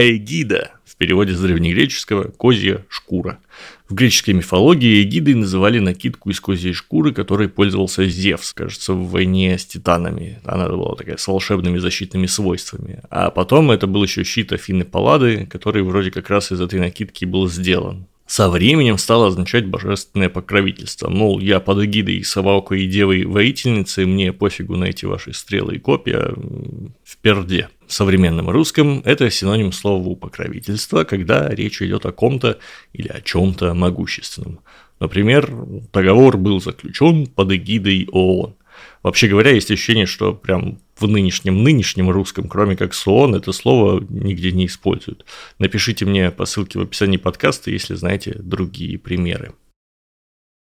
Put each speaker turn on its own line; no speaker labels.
Эгида, в переводе с древнегреческого «козья шкура». В греческой мифологии эгидой называли накидку из козьей шкуры, которой пользовался Зевс, кажется, в войне с титанами. Она была такая с волшебными защитными свойствами. А потом это был еще щит Афины Паллады, который вроде как раз из этой накидки был сделан со временем стало означать божественное покровительство. Мол, я под эгидой собакой и девой воительницы, мне пофигу на эти ваши стрелы и копья в перде. В современном русском это синоним слова покровительства, когда речь идет о ком-то или о чем-то могущественном. Например, договор был заключен под эгидой ООН. Вообще говоря, есть ощущение, что прям в нынешнем нынешнем русском, кроме как сон, это слово нигде не используют. Напишите мне по ссылке в описании подкаста, если знаете другие примеры.